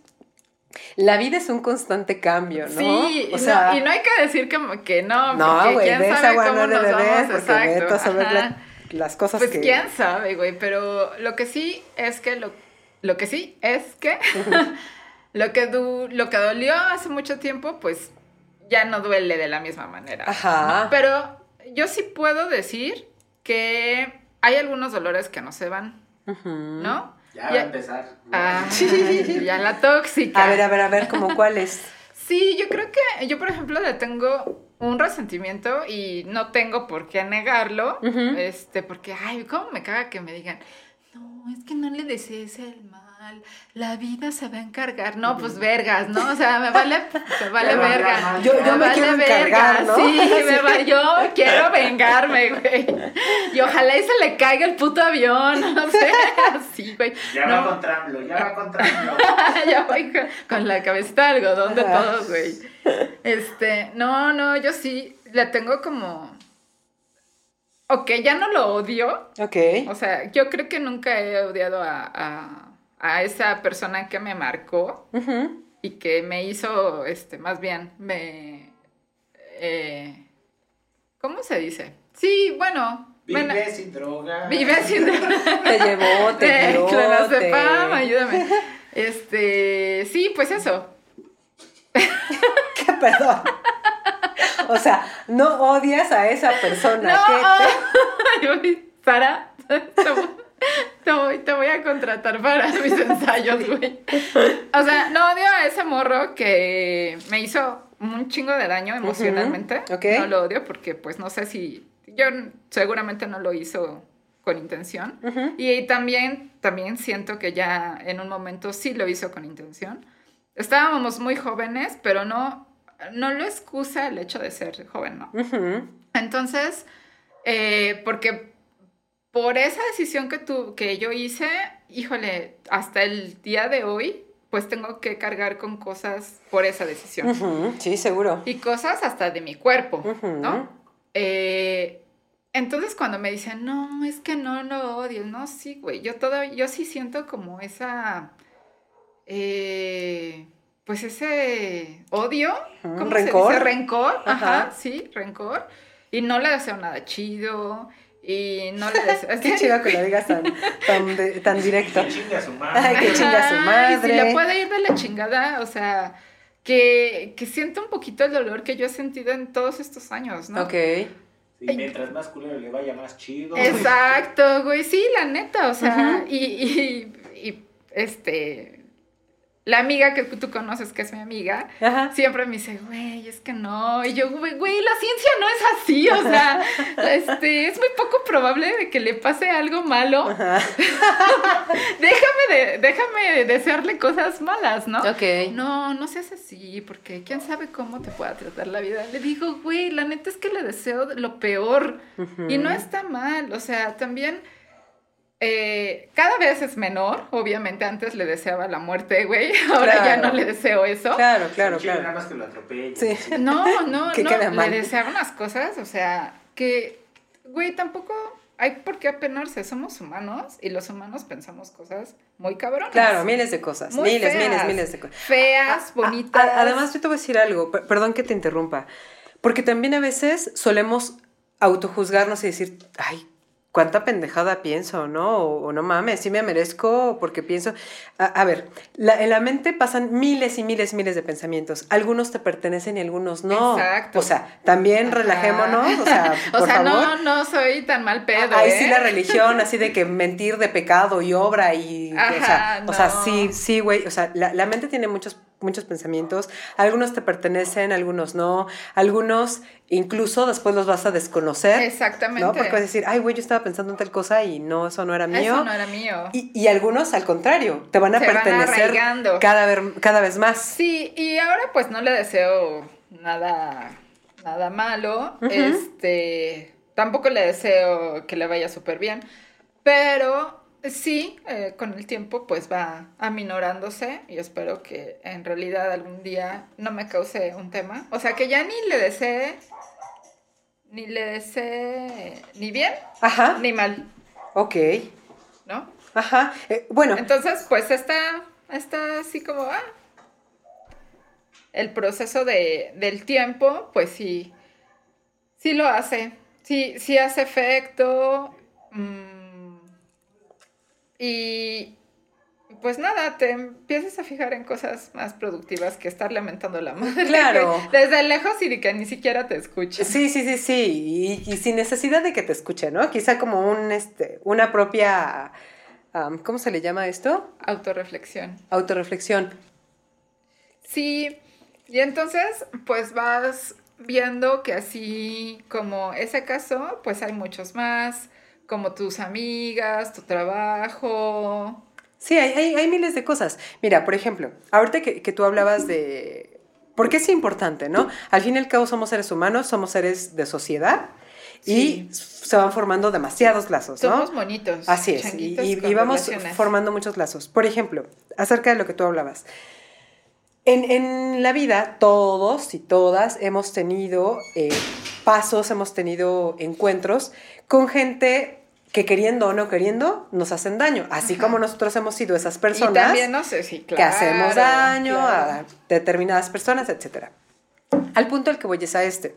La vida es un constante cambio, ¿no? Sí, o y, sea, no, y no hay que decir que, que no, no, porque güey, quién de sabe cómo no nos debe vamos, porque exacto. a saber la- las cosas Pues que... quién sabe, güey, pero lo que sí es que lo, lo que sí es que lo que du- lo que dolió hace mucho tiempo, pues ya no duele de la misma manera. Ajá. ¿no? Pero yo sí puedo decir que hay algunos dolores que no se van, Ujú. ¿no? Ya va a empezar. Ah, ya la tóxica. A ver, a ver, a ver, como cuáles. Sí, yo creo que yo, por ejemplo, le tengo un resentimiento y no tengo por qué negarlo, este, porque, ay, cómo me caga que me digan, no, es que no le desees el mal, la vida se va a encargar, no, pues vergas, ¿no? O sea, me vale, me vale va, verga. Yo- yo me quiero encargar, ¿no? Sí, me va, yo quiero vengarme, güey. Y ojalá y se le caiga el puto avión, no sé, así, güey. Ya No. va contra AMLO, ya va contra AMLO. ya voy con, con la cabecita de algodón de todos, güey. Este, no, no, yo sí le tengo como. Ok, ya no lo odio. Ok. O sea, yo creo que nunca he odiado a, a, a esa persona que me marcó Ujú. y que me hizo, este, más bien, me. eh, ¿Cómo se dice? Sí, bueno. bueno, Vive sin droga. Vive sin Te llevó, te de dio, clonazepam, te... ayúdame. Este, sí, pues eso. ¿Qué perdón? O sea, no odias a esa persona. No, ¿qué te- Ay, Sara, te voy, te voy- te voy a contratar para mis ensayos, güey. O sea, no odio a ese morro que me hizo un chingo de daño emocionalmente. ok. No lo odio porque, pues, no sé si... Yo seguramente no lo hizo con intención. Y también, también siento que ya en un momento sí lo hizo con intención. Estábamos muy jóvenes, pero no, no lo excusa el hecho de ser joven, ¿no? Entonces, eh, porque por esa decisión que, tu, que yo hice, híjole, hasta el día de hoy, pues tengo que cargar con cosas por esa decisión. Sí, seguro. Y cosas hasta de mi cuerpo. ¿no? Eh, entonces cuando me dicen, no, es que no lo odio, no, sí, güey, yo todavía, yo sí siento como esa, eh, pues ese odio, ¿cómo rencor. se dice? Rencor, ajá. Ajá. sí, rencor, y no le deseo nada chido, y no le deseo... es Qué chido que lo digas tan, tan, de- tan directo. Que chingue a su madre. Ay, que chingue a su Ajá, y madre. si le puede ir de la chingada, o sea, que, que siento un poquito el dolor que yo he sentido en todos estos años, ¿no? Ok. Sí, mientras más culero le vaya, más chido. Exacto, güey, sí, la neta, o sea, Ujú. y, y, y, este, la amiga que tú conoces, que es mi amiga, Ajá. siempre me dice, güey, es que no. Y yo, güey, la ciencia no es así. O sea, este, es muy poco probable de que le pase algo malo. Déjame, de, déjame desearle cosas malas, ¿no? Ok. No, no seas así, porque quién sabe cómo te pueda tratar la vida. Le digo, güey, la neta es que le deseo lo peor. Y no está mal, o sea, también eh, cada vez es menor. Obviamente antes le deseaba la muerte, güey. Ahora ya Claro. no le deseo eso. Claro, claro, Sí, Nada claro. más que lo atropelle. Sí. No, no, Que no. mal. Le deseaba unas cosas, o sea, que, güey, tampoco hay por qué apenarse. Somos humanos y los humanos pensamos cosas muy cabronas. Claro, miles de cosas. Muy miles, feas. miles, miles de cosas. Feas, A- bonitas. a- además, yo te voy a decir algo, per- perdón que te interrumpa, porque también a veces solemos autojuzgarnos y decir, ay, cuánta pendejada pienso, ¿no? O, o no mames, sí me merezco porque pienso... A, a ver, la- en la mente pasan miles y miles y miles de pensamientos. Algunos te pertenecen y algunos no. Exacto. O sea, también Ajá. relajémonos, o sea, O por sea, favor. no, no soy tan mal pedo. Ahí ¿eh? sí la religión, así de que mentir de pecado y obra y... o sea, Ajá, o sea, no. sí, sí, güey. O sea, la, la mente tiene muchos, muchos pensamientos. Algunos te pertenecen, algunos no. Algunos incluso después los vas a desconocer. Exactamente. ¿no? Porque vas a decir, ay, güey, yo estaba pensando en tal cosa y no, eso no era mío. Eso no era mío. Y, y algunos, al contrario, te van a Se pertenecer cada, ver- cada vez más. Sí, y ahora pues no le deseo nada, nada malo. Este, tampoco le deseo que le vaya súper bien, pero sí, eh, con el tiempo pues va aminorándose y espero que en realidad algún día no me cause un tema. O sea, que ya ni le desee, ni le desee ni bien Ajá, ni mal, ok. ¿no? Ajá. Eh, bueno, Entonces, pues está, está así como, ah, el proceso de, del tiempo, pues sí, sí lo hace, sí, sí hace efecto. mm, y pues nada, te empiezas a fijar en cosas más productivas que estar lamentando la madre. Claro. desde lejos y de que ni siquiera te escuchen. Sí, sí, sí, sí. Y, y sin necesidad de que te escuche, ¿no? Quizá como un, este, una propia, ¿cómo se le llama esto? Autorreflexión. Autoreflexión. Sí, y entonces pues vas viendo que así como ese caso, pues hay muchos más, como tus amigas, tu trabajo. Sí, hay, hay, hay miles de cosas. Mira, por ejemplo, ahorita que, que tú hablabas de... ¿Por qué es importante, no? Al fin y al cabo somos seres humanos, somos seres de sociedad y se van formando demasiados lazos, ¿no? Somos monitos. Así es, y, y- vamos formando muchos lazos. Por ejemplo, acerca de lo que tú hablabas. En, en la vida, todos y todas hemos tenido eh, pasos, hemos tenido encuentros con gente que queriendo o no queriendo nos hacen daño, así Ajá. como nosotros hemos sido esas Y personas también, no sé, sí, claro. que hacemos daño claro. a determinadas personas, etc. Al punto al que voy es a este.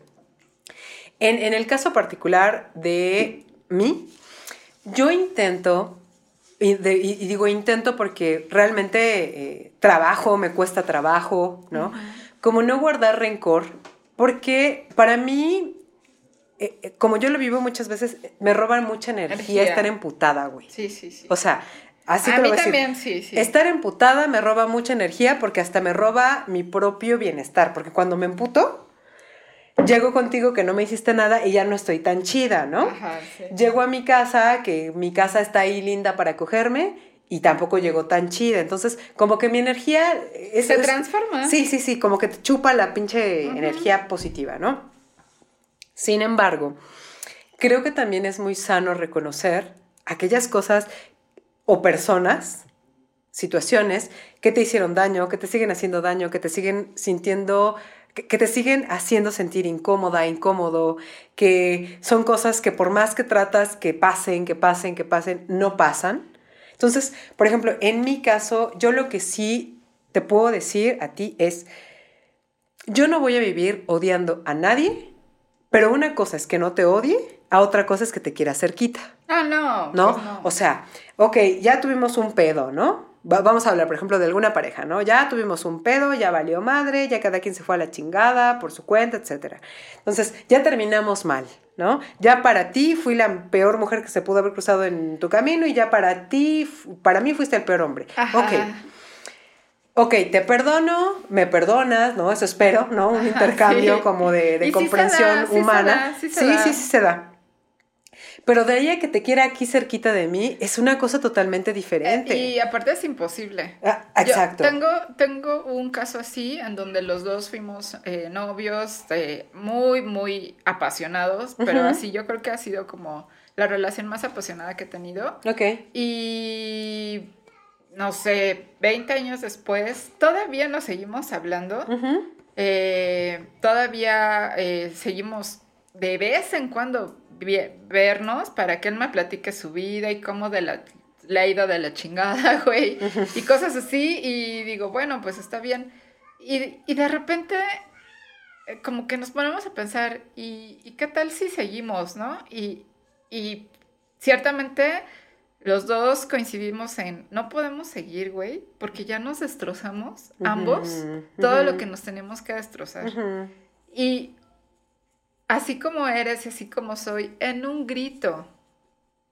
En, en el caso particular de mí, yo intento, y, de- y- y digo intento porque realmente eh, trabajo, me cuesta trabajo, ¿no? Como no guardar rencor, porque para mí, eh, eh, como yo lo vivo muchas veces, me roban mucha energía, Energía. estar emputada, güey. Sí, sí, sí. O sea, así a te lo mí voy a decir. también, sí, sí. Estar emputada me roba mucha energía porque hasta me roba mi propio bienestar. Porque cuando me emputo, llego contigo que no me hiciste nada y ya no estoy tan chida, ¿no? Ajá, sí. Llego a mi casa, que mi casa está ahí linda para cogerme y tampoco llegó tan chida. Entonces, como que mi energía... Es, Se es- transforma. Sí, sí, sí, como que te chupa la pinche energía positiva, ¿no? Sin embargo, creo que también es muy sano reconocer aquellas cosas o personas, situaciones que te hicieron daño, que te siguen haciendo daño, que te siguen sintiendo, que, te siguen haciendo sentir incómoda, incómodo, que son cosas que por más que tratas que pasen, que pasen, que pasen, no pasan. Entonces, por ejemplo, en mi caso, yo lo que sí te puedo decir a ti es, yo no voy a vivir odiando a nadie, pero una cosa es que no te odie, a otra cosa es que te quiera cerquita. Ah, no. ¿no? pues no. O sea, ok, ya tuvimos un pedo, ¿no? Va- vamos a hablar, por ejemplo, de alguna pareja, ¿no? Ya tuvimos un pedo, ya valió madre, ya cada quien se fue a la chingada por su cuenta, etc. Entonces, ya terminamos mal, ¿no? Ya para ti fui la peor mujer que se pudo haber cruzado en tu camino y ya para ti, para mí fuiste el peor hombre. Ajá. Ok. Ok, te perdono, me perdonas, ¿no? Eso espero, ¿no? Un Ajá, intercambio sí. como de, de sí comprensión da, sí se humana. da, sí se sí, da. sí, sí se da. Pero de ahí a que te quiera aquí cerquita de mí es una cosa totalmente diferente. Y aparte es imposible. Ah, Yo exacto. tengo, tengo un caso así en donde los dos fuimos eh, novios eh, muy, muy apasionados, pero Ujú. así yo creo que ha sido como la relación más apasionada que he tenido. Ok. Y no sé, 20 años después, todavía nos seguimos hablando. Eh, todavía eh, seguimos de vez en cuando vernos para que él me platique su vida y cómo de la, le ha ido de la chingada, güey, y cosas así, y digo, bueno, pues está bien. Y, y de repente, eh, como que nos ponemos a pensar, ¿y, y qué tal si seguimos, no? Y, y ciertamente los dos coincidimos en, no podemos seguir, güey, porque ya nos destrozamos ambos todo lo que nos tenemos que destrozar. Y así como eres y así como soy, en un grito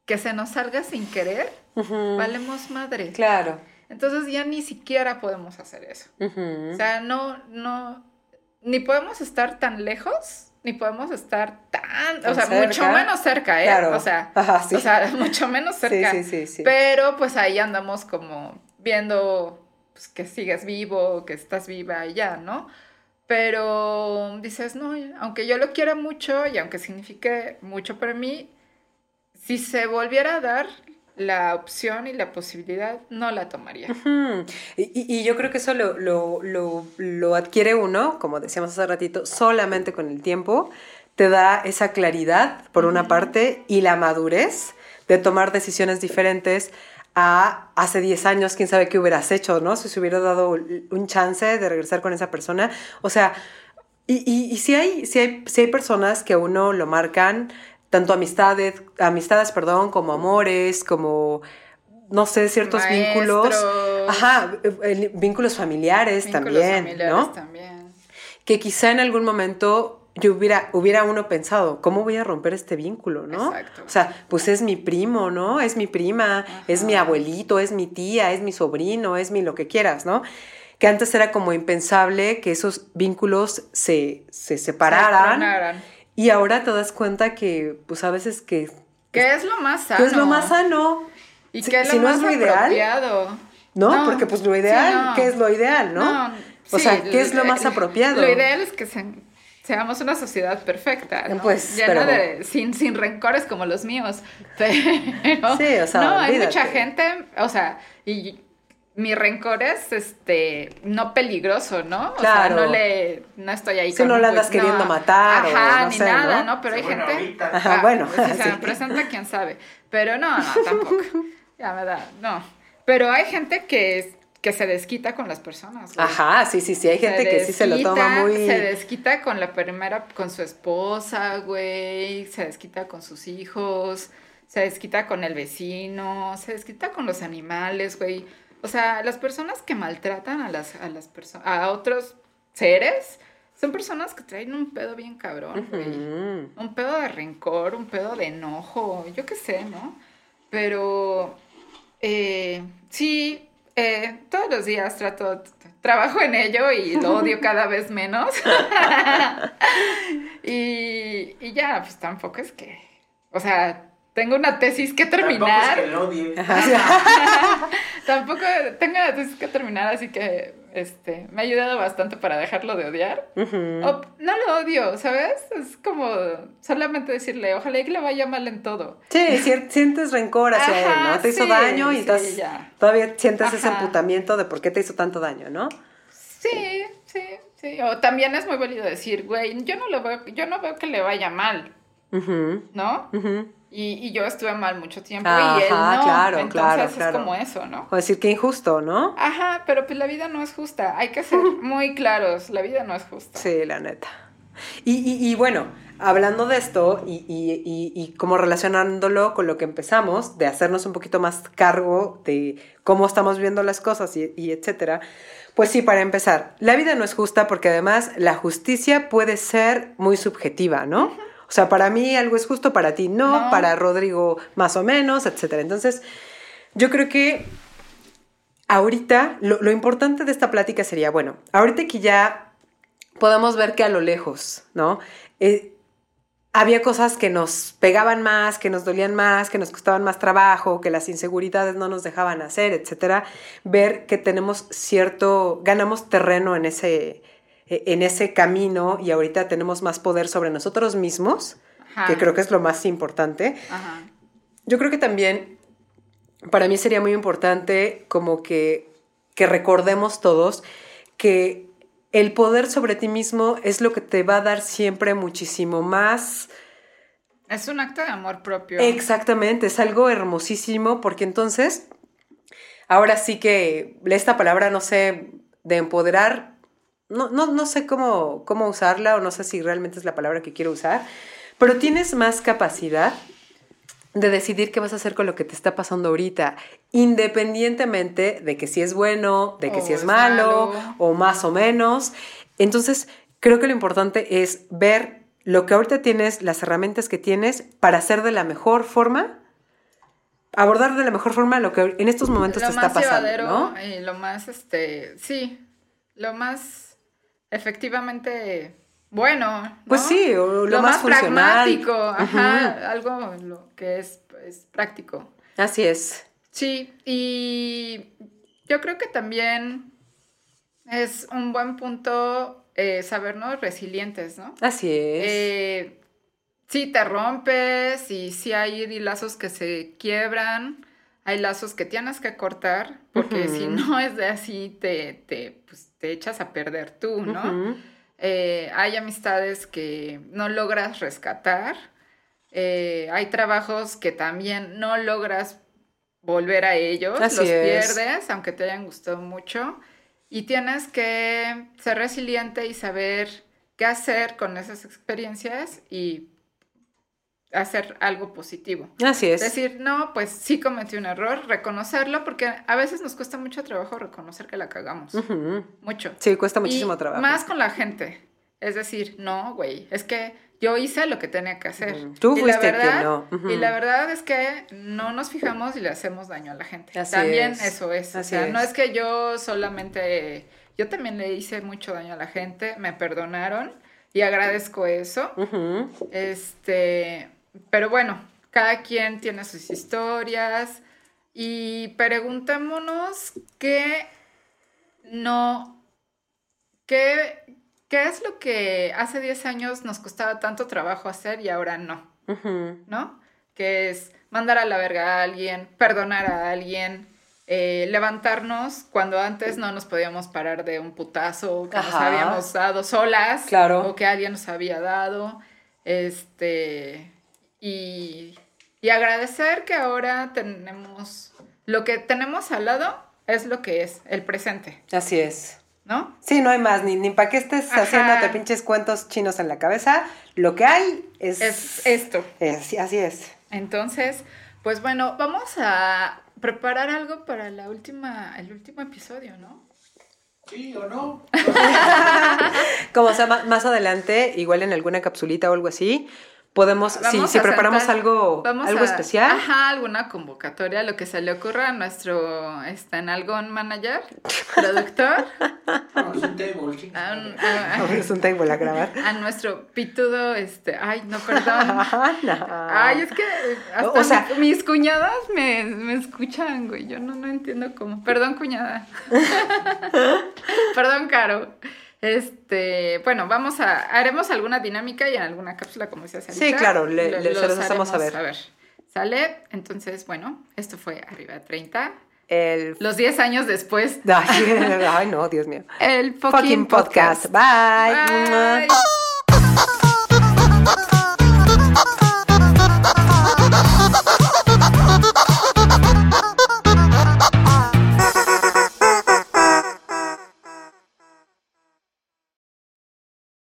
que se nos salga sin querer, valemos madre. Claro. Entonces ya ni siquiera podemos hacer eso. O sea, no, no, ni podemos estar tan lejos, ni podemos estar tan, Tan o sea, cerca. mucho menos cerca, ¿eh? Claro. O sea, Ajá, sí. o sea, mucho menos Sí, cerca. sí, sí, sí. Pero pues ahí andamos como viendo pues, que sigues vivo, que estás viva y ya, ¿no? Pero dices, no, aunque yo lo quiera mucho y aunque signifique mucho para mí, si se volviera a dar la opción y la posibilidad, no la tomaría. Y, y- y yo creo que eso lo, lo- lo- lo adquiere uno, como decíamos hace ratito, solamente con el tiempo. Te da esa claridad, por una parte, y la madurez de tomar decisiones diferentes a hace 10 años, quién sabe qué hubieras hecho, ¿no? Si se hubiera dado un chance de regresar con esa persona. O sea, y, y, y si, hay, si, hay, si hay personas que a uno lo marcan, tanto amistades, amistades, perdón, como amores, como, no sé, ciertos vínculos. Ajá, eh, eh, vínculos familiares Vínculos también, familiares ¿no? también. Que quizá en algún momento yo hubiera, hubiera uno pensado, ¿cómo voy a romper este vínculo, no? Exacto. O sea, pues es mi primo, ¿no? Es mi prima, es mi abuelito, es mi tía, es mi sobrino, es mi lo que quieras, ¿no? Que antes era como impensable que esos vínculos se, se separaran. Y ahora te das cuenta que, pues a veces que, ¿Qué es lo más sano? que es lo más sano. Y Si- que es lo si no más es lo ideal, apropiado. ¿no? Porque pues lo ideal, sí, no. ¿qué es lo ideal, no? o sí, sea, ¿qué es lo más apropiado? Lo ideal es que se- seamos una sociedad perfecta, ¿no? Pues, Llena pero- de, sin, sin rencores como los míos. Pero, Sí, o sea, no, hay mucha gente, o sea, y mi rencor es este no peligroso, ¿no? O Claro. sea, no le no estoy ahí con no le andas queriendo matar o Ajá, no ni sé, nada, ¿no? ¿no? Pero hay Bueno, gente ahorita. Ajá, Ah, bueno, pues, si se me presenta, quién sabe. Pero no, no, tampoco. Ya me da, no. Pero hay gente que, es- que se desquita con las personas. güey. Ajá, sí, sí, sí, hay Se gente que sí se lo toma desquita, muy... Se desquita con la primera, con su esposa, güey. Se desquita con sus hijos. Se desquita con el vecino. Se desquita con los animales, güey. O sea, las personas que maltratan a las, a las personas, a otros seres, son personas que traen un pedo bien cabrón, güey. Un pedo de rencor, un pedo de enojo, yo qué sé, ¿no? Pero eh, sí, eh, todos los días trato, trabajo en ello y lo odio cada vez menos. y, y ya, pues tampoco es que, o sea, tengo una tesis que Tampoco es terminar. que lo odie. Tampoco tengo tesis que terminar, así que este, me ha ayudado bastante para dejarlo de odiar. O- no lo odio, ¿sabes? Es como solamente decirle, ojalá y que le vaya mal en todo. Sí, sientes rencor hacia él, ¿no? Te hizo daño y sí, estás, todavía sientes ese emputamiento de por qué te hizo tanto daño, ¿no? Sí, sí, sí. O también es muy válido decir, güey, yo no lo veo, yo no veo que le vaya mal, ¿no? ujú. Y, y yo estuve mal mucho tiempo Ajá, y él no. claro, Entonces claro, es claro. como eso, ¿no? O decir que injusto, ¿no? Ajá, pero pues la vida no es justa. Hay que ser muy claros, la vida no es justa. Sí, la neta. Y, y- y bueno, hablando de esto y, y- y- y como relacionándolo con lo que empezamos, de hacernos un poquito más cargo de cómo estamos viendo las cosas y, y etcétera, pues sí, para empezar, la vida no es justa porque además la justicia puede ser muy subjetiva, ¿no? O sea, para mí algo es justo, para ti no, No. para Rodrigo más o menos, etcétera. Entonces, yo creo que ahorita, lo, lo importante de esta plática sería, bueno, ahorita que ya podemos ver que a lo lejos, ¿no? Eh, había cosas que nos pegaban más, que nos dolían más, que nos costaban más trabajo, que las inseguridades no nos dejaban hacer, etcétera. Ver que tenemos cierto, ganamos terreno en ese, en ese camino y ahorita tenemos más poder sobre nosotros mismos, Ajá. que creo que es lo más importante. Ajá. Yo creo que también para mí sería muy importante como que, que recordemos todos que el poder sobre ti mismo es lo que te va a dar siempre muchísimo más. Es un acto de amor propio. Exactamente, es algo hermosísimo porque entonces, ahora sí que esta palabra, no sé, de empoderar, no, no, no sé cómo, cómo usarla o no sé si realmente es la palabra que quiero usar, pero tienes más capacidad de decidir qué vas a hacer con lo que te está pasando ahorita, independientemente de que si es bueno, de que O si es es malo, malo. o más o menos. Entonces, creo que lo importante es ver lo que ahorita tienes, las herramientas que tienes para hacer de la mejor forma, abordar de la mejor forma lo que en estos momentos lo te más está pasando, ¿no? y lo más, este, sí, lo más efectivamente bueno. ¿no? Pues sí, o lo más pragmático, ajá, algo lo que es, es práctico. Así es. Sí, y yo creo que también es un buen punto eh, sabernos resilientes, ¿no? Así es. Eh, sí te rompes y sí hay lazos que se quiebran, hay lazos que tienes que cortar, porque si no es de así, te, te, pues, te echas a perder tú, ¿no? Eh, hay amistades que no logras rescatar, eh, hay trabajos que también no logras volver a ellos, Así los es. pierdes, aunque te hayan gustado mucho, y tienes que ser resiliente y saber qué hacer con esas experiencias y hacer algo positivo. Así es. Decir, no, pues sí cometí un error, reconocerlo, porque a veces nos cuesta mucho trabajo reconocer que la cagamos. Mucho. Sí, cuesta muchísimo Y trabajo. Más con la gente. Es decir, no, güey, es que yo hice lo que tenía que hacer. Tú y fuiste la verdad, no. Y la verdad es que no nos fijamos y le hacemos daño a la gente. Así también es. eso es. Así o sea, no es. es que yo solamente, yo también le hice mucho daño a la gente, me perdonaron y agradezco eso. Este, pero bueno, cada quien tiene sus historias y preguntémonos qué no, qué, qué es lo que hace 10 años nos costaba tanto trabajo hacer y ahora no. ¿no? Que es mandar a la verga a alguien, perdonar a alguien. eh, levantarnos cuando antes no nos podíamos parar de un putazo que nos habíamos dado solas Claro. o que alguien nos había dado. Este, y, y agradecer que ahora tenemos, lo que tenemos al lado es lo que es, el presente, Así es. ¿no? Sí, no hay más, ni, ni para que estés Ajá. haciéndote pinches cuentos chinos en la cabeza. Lo que hay es... Es esto. es- así es. Entonces, pues bueno, vamos a preparar algo para la última, el último episodio, ¿no? ¿Sí o no? Como sea, más adelante, igual en alguna capsulita o algo así, podemos, si, Vamos si a preparamos sentar- algo, vamos algo a- especial. Ajá, alguna convocatoria, lo que se le ocurra a nuestro este, en algún manager, productor, Vamos a un table, sí. a, un- a- un table a grabar. a nuestro pitudo, este, ay, no, perdón. No. Ay, es que hasta O sea- mi- mis cuñadas me, me escuchan, güey. Yo no, no entiendo cómo. Perdón, cuñada. Perdón, Caro. Este, bueno, vamos a, haremos alguna dinámica y en alguna cápsula, como decías ahorita. Sí, claro, le- lo- le- se los hacemos haremos saber. ¿Sale? Entonces, bueno, esto fue Arriba de 30. El... Los 10 años después, Ay, no, Dios mío. el Fucking podcast. Bye. Bye.